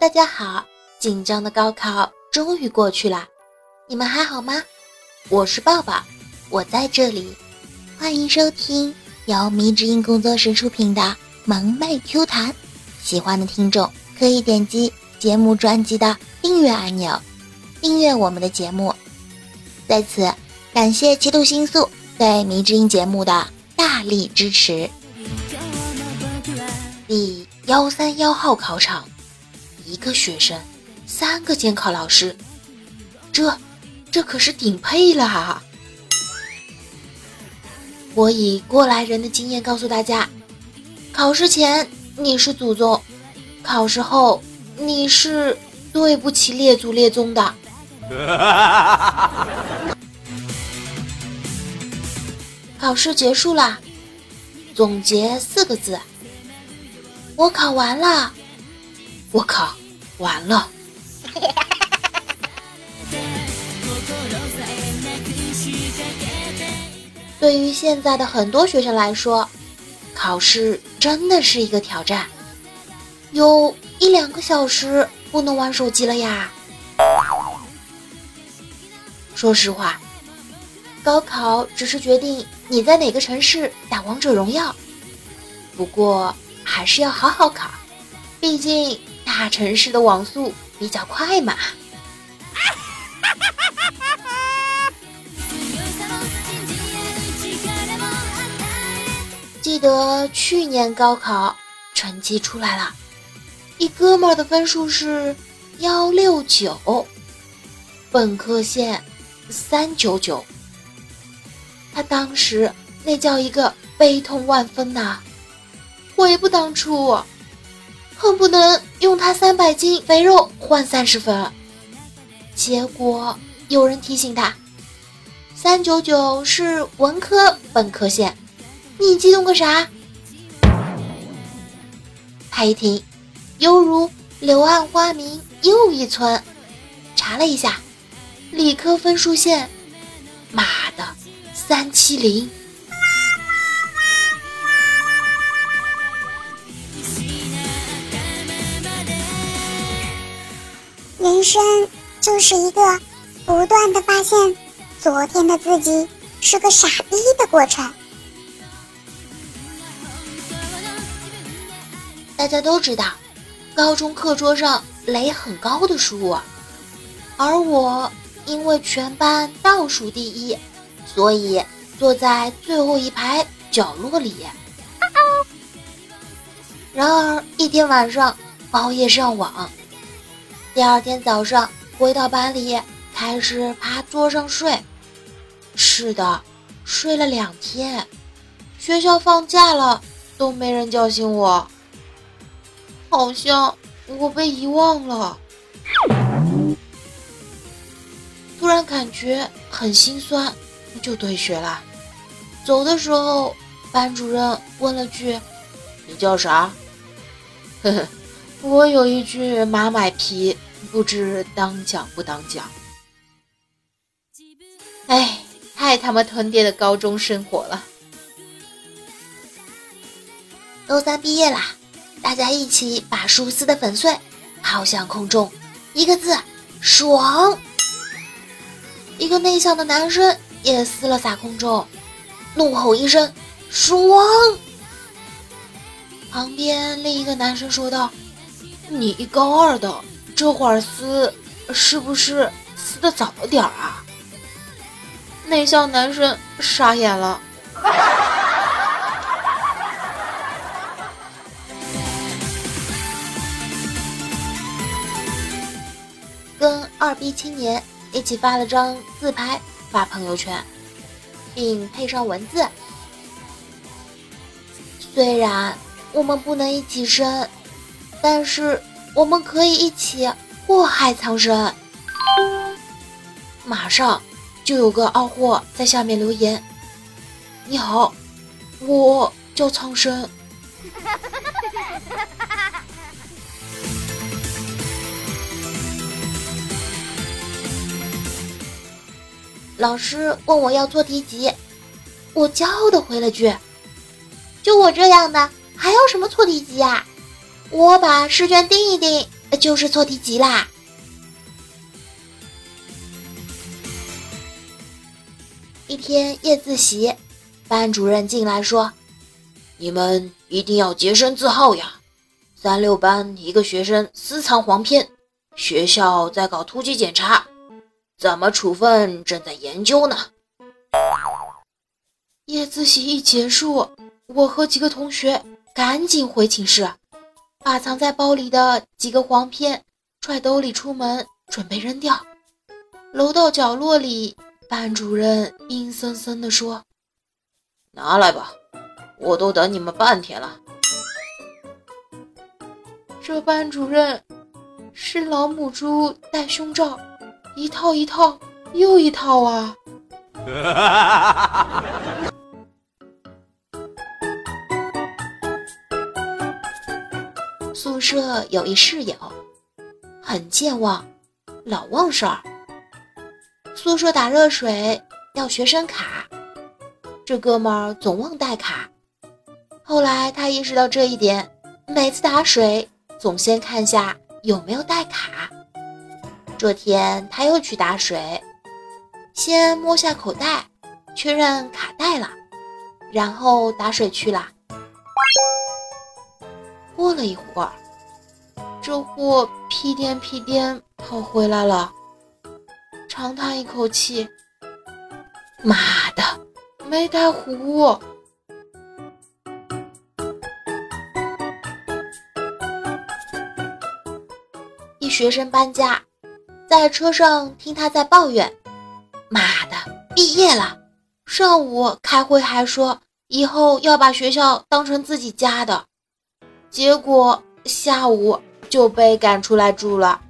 大家好！紧张的高考终于过去了，你们还好吗？我是抱抱，我在这里，欢迎收听由迷之音工作室出品的萌妹 Q 弹。喜欢的听众可以点击节目专辑的订阅按钮，订阅我们的节目。在此感谢七度星宿对迷之音节目的大力支持。第幺三幺号考场。一个学生，三个监考老师，这这可是顶配了。我以过来人的经验告诉大家：考试前你是祖宗，考试后你是对不起列祖列宗的。考试结束啦，总结四个字：我考完了。我靠！完了。对于现在的很多学生来说，考试真的是一个挑战，有一两个小时不能玩手机了呀。说实话，高考只是决定你在哪个城市打王者荣耀，不过还是要好好考，毕竟。大城市的网速比较快嘛。记得去年高考成绩出来了，一哥们儿的分数是幺六九，本科线三九九。他当时那叫一个悲痛万分呐，悔不当初。恨不能用他三百斤肥肉换三十分，结果有人提醒他，三九九是文科本科线，你激动个啥？他一听，犹如柳暗花明又一村。查了一下，理科分数线，妈的，三七零。人生就是一个不断的发现昨天的自己是个傻逼的过程。大家都知道，高中课桌上垒很高的书，而我因为全班倒数第一，所以坐在最后一排角落里。然而一天晚上熬夜上网。第二天早上回到班里，开始趴桌上睡。是的，睡了两天，学校放假了都没人叫醒我，好像我被遗忘了。突然感觉很心酸，就退学了。走的时候，班主任问了句：“你叫啥？”呵呵。我有一句马买皮，不知当讲不当讲。哎，太他妈坑爹的高中生活了！高三毕业啦，大家一起把书撕得粉碎，抛向空中，一个字：爽！一个内向的男生也撕了撒空中，怒吼一声：爽！旁边另一个男生说道。你一高二的，这会儿撕，是不是撕的早了点儿啊？内向男生傻眼了。跟二逼青年一起发了张自拍发朋友圈，并配上文字：虽然我们不能一起生。但是我们可以一起祸害苍生。马上就有个二货在下面留言：“你好，我叫苍生。”老师问我要做题集，我骄傲的回了句：“就我这样的，还要什么错题集呀？”我把试卷订一订，就是错题集啦。一天夜自习，班主任进来说：“你们一定要洁身自好呀！三六班一个学生私藏黄片，学校在搞突击检查，怎么处分正在研究呢。”夜自习一结束，我和几个同学赶紧回寝室，把藏在包里的几个黄片揣兜里出门，准备扔掉。楼道角落里。班主任阴森森地说：“拿来吧，我都等你们半天了。”这班主任是老母猪戴胸罩，一套一套又一套啊！宿舍有一室友，很健忘，老忘事儿。宿舍打热水要学生卡，这哥们儿总忘带卡。后来他意识到这一点，每次打水总先看下有没有带卡。这天他又去打水，先摸下口袋，确认卡带了，然后打水去了。过了一会儿，这货屁颠屁颠跑回来了。长叹一口气，妈的，没带壶。一学生搬家，在车上听他在抱怨：“妈的，毕业了，上午开会还说以后要把学校当成自己家的，结果下午就被赶出来住了。”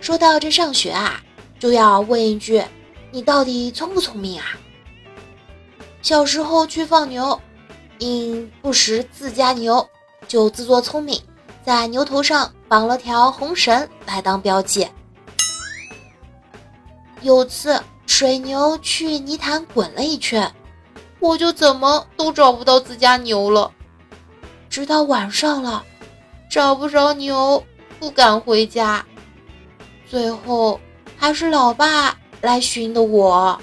说到这上学啊，就要问一句：你到底聪不聪明啊？小时候去放牛，因不识自家牛，就自作聪明。在牛头上绑了条红绳来当标记。有次水牛去泥潭滚了一圈，我就怎么都找不到自家牛了。直到晚上了，找不着牛，不敢回家。最后还是老爸来寻的我，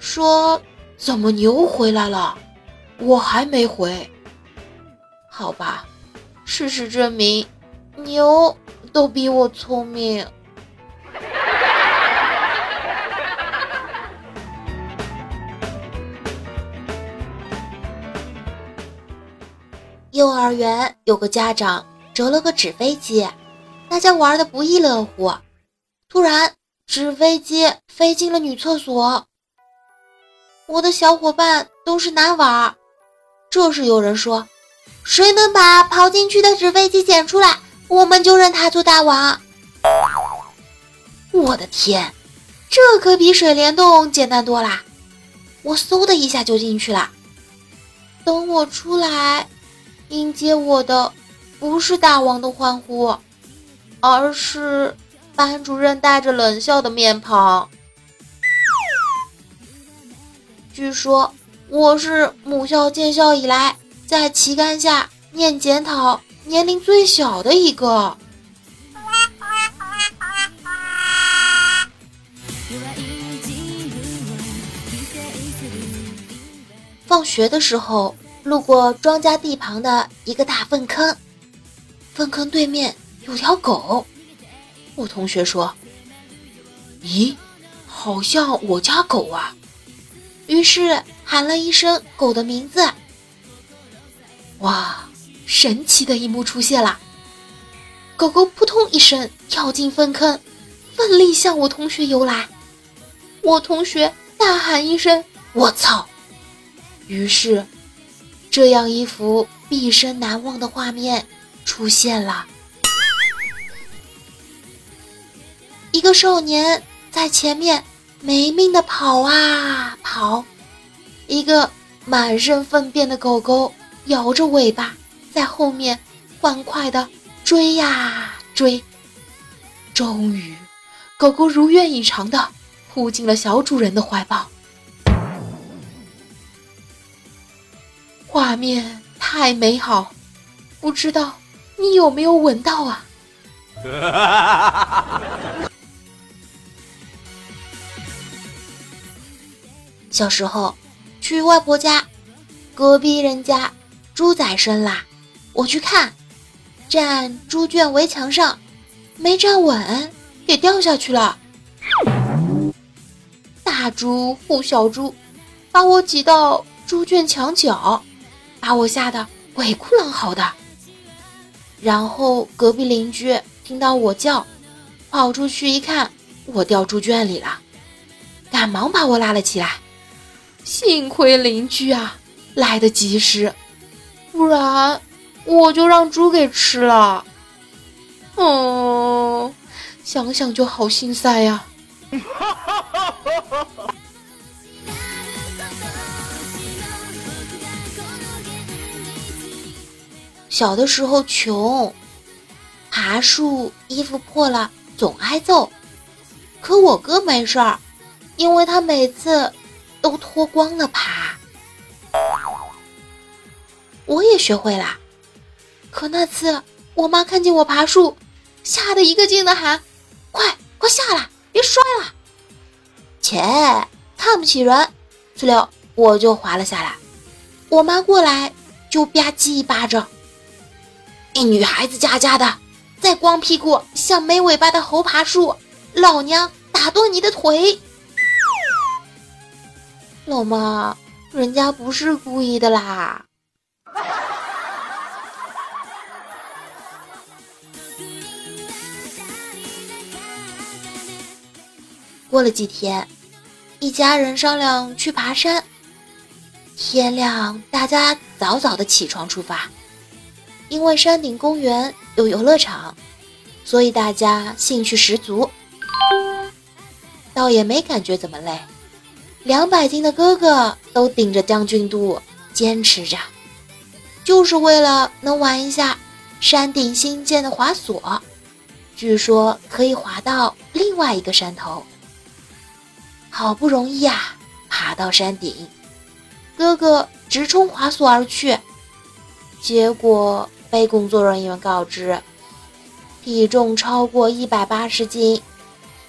说怎么牛回来了，我还没回。好吧。事实证明，牛都比我聪明。幼儿园有个家长折了个纸飞机，大家玩的不亦乐乎。突然，纸飞机飞进了女厕所，我的小伙伴都是男娃。这时有人说。谁能把跑进去的纸飞机捡出来，我们就认他做大王。我的天，这可比水帘洞简单多啦！我嗖的一下就进去了。等我出来，迎接我的不是大王的欢呼，而是班主任带着冷笑的面庞。据说我是母校建校以来。在旗杆下念检讨，年龄最小的一个。放学的时候，路过庄稼地旁的一个大粪坑，粪坑对面有条狗。我同学说：“咦，好像我家狗啊！”于是喊了一声狗的名字。哇，神奇的一幕出现了！狗狗扑通一声跳进粪坑，奋力向我同学游来。我同学大喊一声：“我操！”于是，这样一幅毕生难忘的画面出现了：一个少年在前面没命的跑啊跑，一个满身粪便的狗狗。摇着尾巴在后面欢快的追呀追。终于，狗狗如愿以偿的扑进了小主人的怀抱。画面太美好，不知道你有没有闻到啊？小时候去外婆家，隔壁人家猪仔生啦，我去看，站猪圈围墙上，没站稳，给掉下去了。大猪护小猪，把我挤到猪圈墙角。把我吓得鬼哭狼嚎的，然后隔壁邻居听到我叫，跑出去一看，我掉猪圈里了，赶忙把我拉了起来。幸亏邻居啊来得及时，不然我就让猪给吃了。哦，想想就好心塞呀。小的时候穷，爬树衣服破了总挨揍，可我哥没事儿，因为他每次都脱光了爬。我也学会了，可那次我妈看见我爬树，吓得一个劲的喊：“快快下来，别摔了！”切，看不起人，呲溜我就滑了下来。我妈过来就吧唧一巴掌。一女孩子家家的，再光屁股像没尾巴的猴爬树，老娘打断你的腿！老妈，人家不是故意的啦。过了几天，一家人商量去爬山。天亮，大家早早的起床出发。因为山顶公园有游乐场，所以大家兴趣十足，倒也没感觉怎么累。两百斤的哥哥都顶着将军肚坚持着，就是为了能玩一下山顶新建的滑索，据说可以滑到另外一个山头。好不容易呀，爬到山顶，哥哥直冲滑索而去，结果。被工作人员告知，体重超过一百八十斤，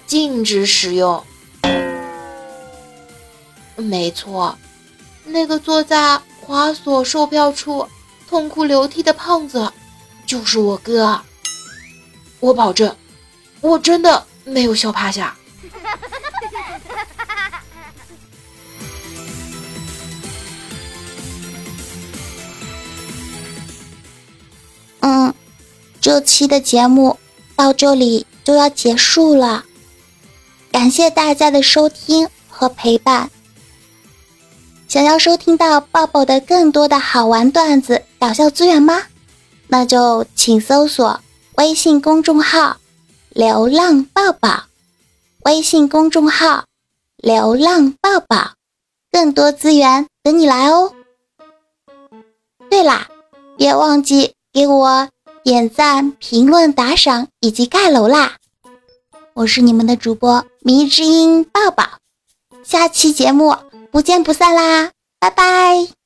禁止使用。没错，那个坐在滑索售票处痛哭流涕的胖子，就是我哥。我保证，我真的没有笑趴下。嗯，这期的节目到这里就要结束了，感谢大家的收听和陪伴。想要收听到抱抱的更多的好玩段子、搞笑资源吗？那就请搜索微信公众号“流浪抱抱”，微信公众号“流浪抱抱”，更多资源等你来哦。对啦，别忘记。给我点赞、评论、打赏以及盖楼啦！我是你们的主播迷之音抱抱，下期节目不见不散啦！拜拜。